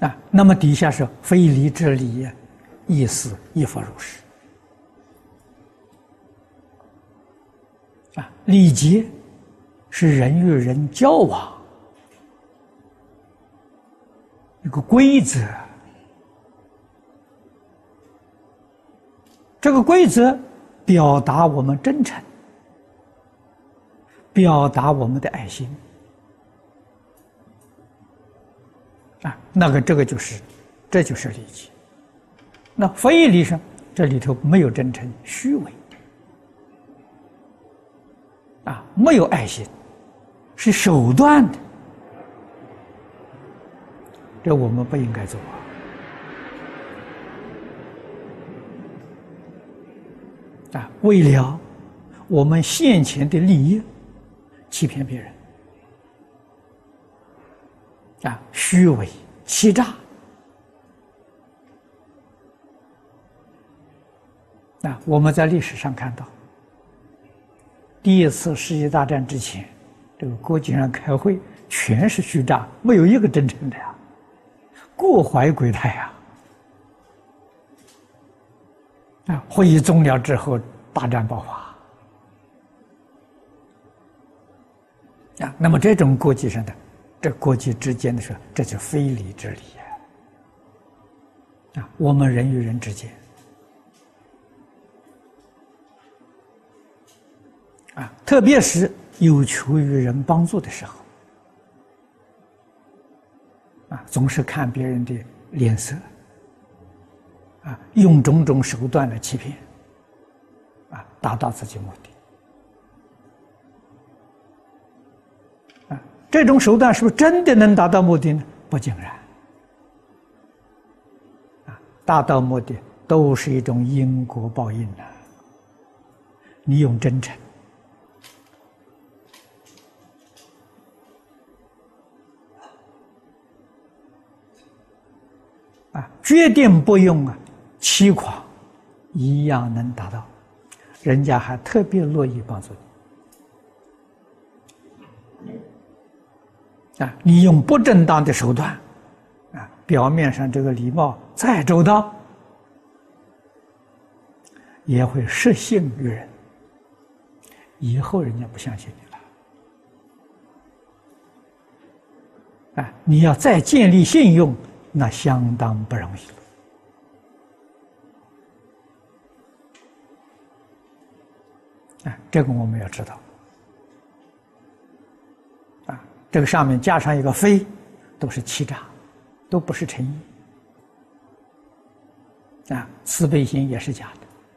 啊，那么底下是非礼之礼，意思亦复如是。啊，礼节是人与人交往一个规则，这个规则表达我们真诚，表达我们的爱心。啊，那个这个就是，这就是利己。那非利上，这里头没有真诚，虚伪，啊，没有爱心，是手段的，这我们不应该做。啊，为了我们现前的利益，欺骗别人。啊，虚伪、欺诈，啊，我们在历史上看到，第一次世界大战之前，这个国际上开会全是虚诈，没有一个真诚的呀，各怀鬼胎呀。啊，会议终了之后，大战爆发。啊，那么这种国际上的。这国际之间的事，这就非礼之礼啊！我们人与人之间啊，特别是有求于人帮助的时候啊，总是看别人的脸色啊，用种种手段来欺骗啊，达到自己目的。这种手段是不是真的能达到目的呢？不尽然。啊，达到目的都是一种因果报应呐。你用真诚，啊，决定不用啊欺狂，一样能达到，人家还特别乐意帮助你。啊，你用不正当的手段，啊，表面上这个礼貌再周到，也会失信于人，以后人家不相信你了。啊，你要再建立信用，那相当不容易了。啊，这个我们要知道。这个上面加上一个“非”，都是欺诈，都不是诚意。啊，慈悲心也是假的。